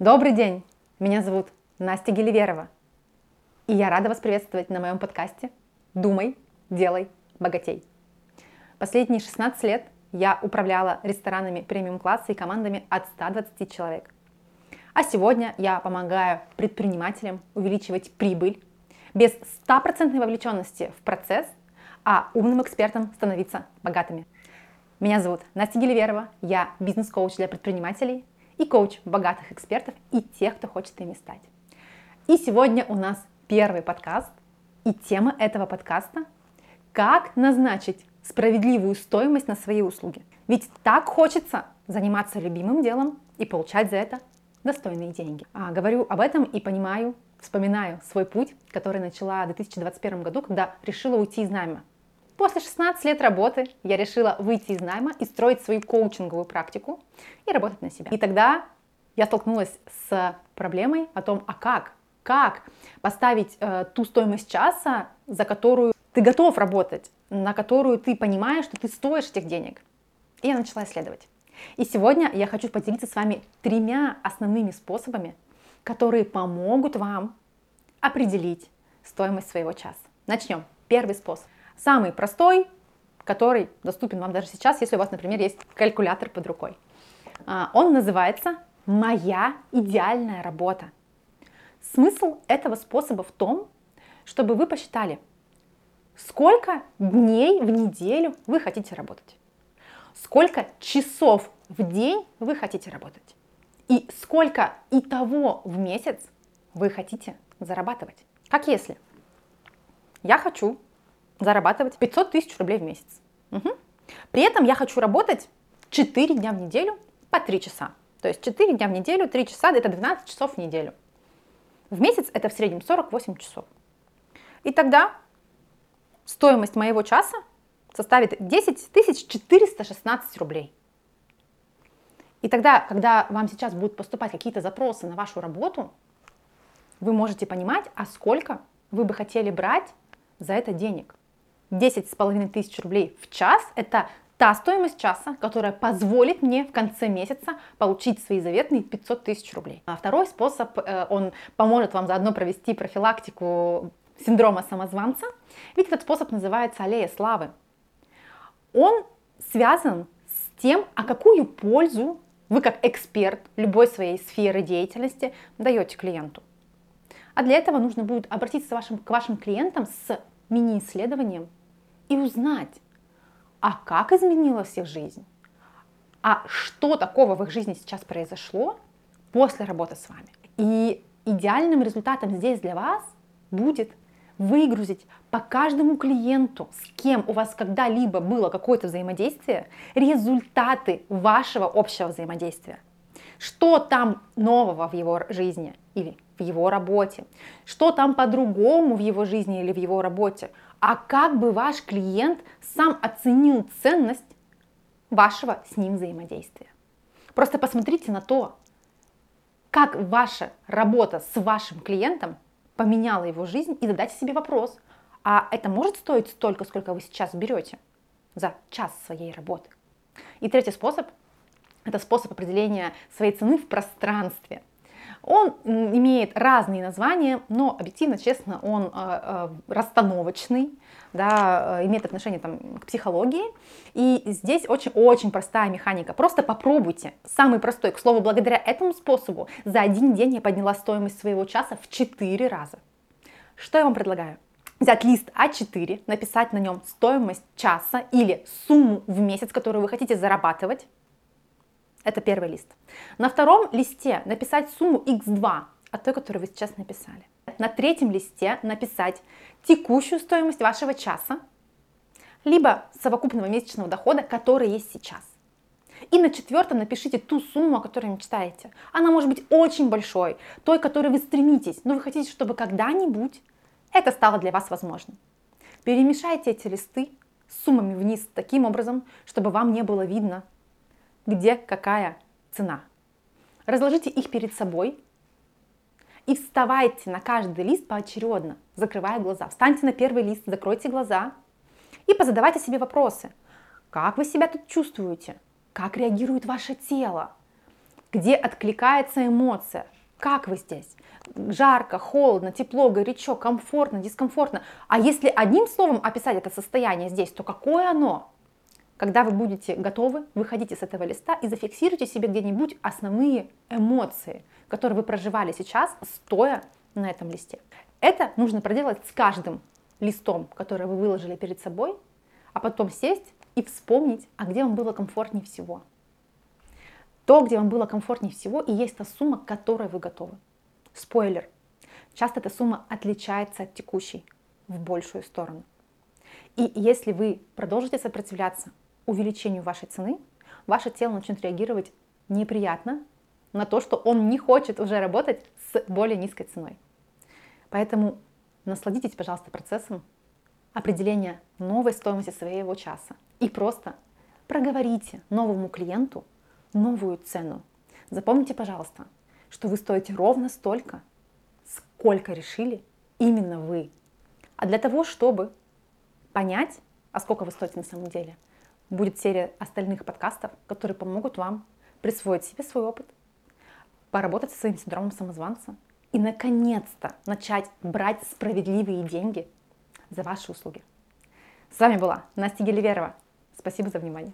Добрый день! Меня зовут Настя Геливерова. И я рада вас приветствовать на моем подкасте «Думай, делай, богатей». Последние 16 лет я управляла ресторанами премиум-класса и командами от 120 человек. А сегодня я помогаю предпринимателям увеличивать прибыль без стопроцентной вовлеченности в процесс, а умным экспертам становиться богатыми. Меня зовут Настя Геливерова, я бизнес-коуч для предпринимателей и коуч богатых экспертов и тех, кто хочет ими стать. И сегодня у нас первый подкаст, и тема этого подкаста – как назначить справедливую стоимость на свои услуги. Ведь так хочется заниматься любимым делом и получать за это достойные деньги. А, говорю об этом и понимаю, вспоминаю свой путь, который начала в 2021 году, когда решила уйти из найма. После 16 лет работы я решила выйти из найма и строить свою коучинговую практику и работать на себя. И тогда я столкнулась с проблемой о том, а как, как поставить э, ту стоимость часа, за которую ты готов работать, на которую ты понимаешь, что ты стоишь этих денег. И я начала исследовать. И сегодня я хочу поделиться с вами тремя основными способами, которые помогут вам определить стоимость своего часа. Начнем. Первый способ. Самый простой, который доступен вам даже сейчас, если у вас, например, есть калькулятор под рукой. А, он называется «Моя идеальная работа». Смысл этого способа в том, чтобы вы посчитали, сколько дней в неделю вы хотите работать, сколько часов в день вы хотите работать и сколько и того в месяц вы хотите зарабатывать. Как если я хочу зарабатывать 500 тысяч рублей в месяц. Угу. При этом я хочу работать 4 дня в неделю по 3 часа. То есть 4 дня в неделю, 3 часа, это 12 часов в неделю. В месяц это в среднем 48 часов. И тогда стоимость моего часа составит 10 416 рублей. И тогда, когда вам сейчас будут поступать какие-то запросы на вашу работу, вы можете понимать, а сколько вы бы хотели брать за это денег. 10 с половиной тысяч рублей в час – это та стоимость часа, которая позволит мне в конце месяца получить свои заветные 500 тысяч рублей. А второй способ, э, он поможет вам заодно провести профилактику синдрома самозванца, ведь этот способ называется аллея славы. Он связан с тем, а какую пользу вы как эксперт любой своей сферы деятельности даете клиенту. А для этого нужно будет обратиться вашим, к вашим клиентам с мини-исследованием и узнать, а как изменилась их жизнь, а что такого в их жизни сейчас произошло после работы с вами. И идеальным результатом здесь для вас будет выгрузить по каждому клиенту, с кем у вас когда-либо было какое-то взаимодействие, результаты вашего общего взаимодействия. Что там нового в его жизни или в его работе, что там по-другому в его жизни или в его работе, а как бы ваш клиент сам оценил ценность вашего с ним взаимодействия. Просто посмотрите на то, как ваша работа с вашим клиентом поменяла его жизнь и задайте себе вопрос, а это может стоить столько, сколько вы сейчас берете за час своей работы? И третий способ – это способ определения своей цены в пространстве – он имеет разные названия, но объективно, честно, он э, э, расстановочный, да, э, имеет отношение там, к психологии. И здесь очень-очень простая механика. Просто попробуйте. Самый простой. К слову, благодаря этому способу за один день я подняла стоимость своего часа в 4 раза. Что я вам предлагаю? Взять лист А4, написать на нем стоимость часа или сумму в месяц, которую вы хотите зарабатывать, это первый лист. На втором листе написать сумму x2 от той, которую вы сейчас написали. На третьем листе написать текущую стоимость вашего часа, либо совокупного месячного дохода, который есть сейчас. И на четвертом напишите ту сумму, о которой мечтаете. Она может быть очень большой, той, к которой вы стремитесь, но вы хотите, чтобы когда-нибудь это стало для вас возможным. Перемешайте эти листы с суммами вниз таким образом, чтобы вам не было видно, где какая цена. Разложите их перед собой и вставайте на каждый лист поочередно, закрывая глаза. Встаньте на первый лист, закройте глаза и позадавайте себе вопросы. Как вы себя тут чувствуете? Как реагирует ваше тело? где откликается эмоция. Как вы здесь? Жарко, холодно, тепло, горячо, комфортно, дискомфортно. А если одним словом описать это состояние здесь, то какое оно? Когда вы будете готовы, выходите с этого листа и зафиксируйте себе где-нибудь основные эмоции, которые вы проживали сейчас, стоя на этом листе. Это нужно проделать с каждым листом, который вы выложили перед собой, а потом сесть и вспомнить, а где вам было комфортнее всего. То, где вам было комфортнее всего, и есть та сумма, к которой вы готовы. Спойлер. Часто эта сумма отличается от текущей в большую сторону. И если вы продолжите сопротивляться увеличению вашей цены, ваше тело начнет реагировать неприятно на то, что он не хочет уже работать с более низкой ценой. Поэтому насладитесь, пожалуйста, процессом определения новой стоимости своего часа и просто проговорите новому клиенту новую цену. Запомните, пожалуйста, что вы стоите ровно столько, сколько решили именно вы. А для того, чтобы понять, а сколько вы стоите на самом деле, будет серия остальных подкастов, которые помогут вам присвоить себе свой опыт, поработать со своим синдромом самозванца и, наконец-то, начать брать справедливые деньги за ваши услуги. С вами была Настя Геливерова. Спасибо за внимание.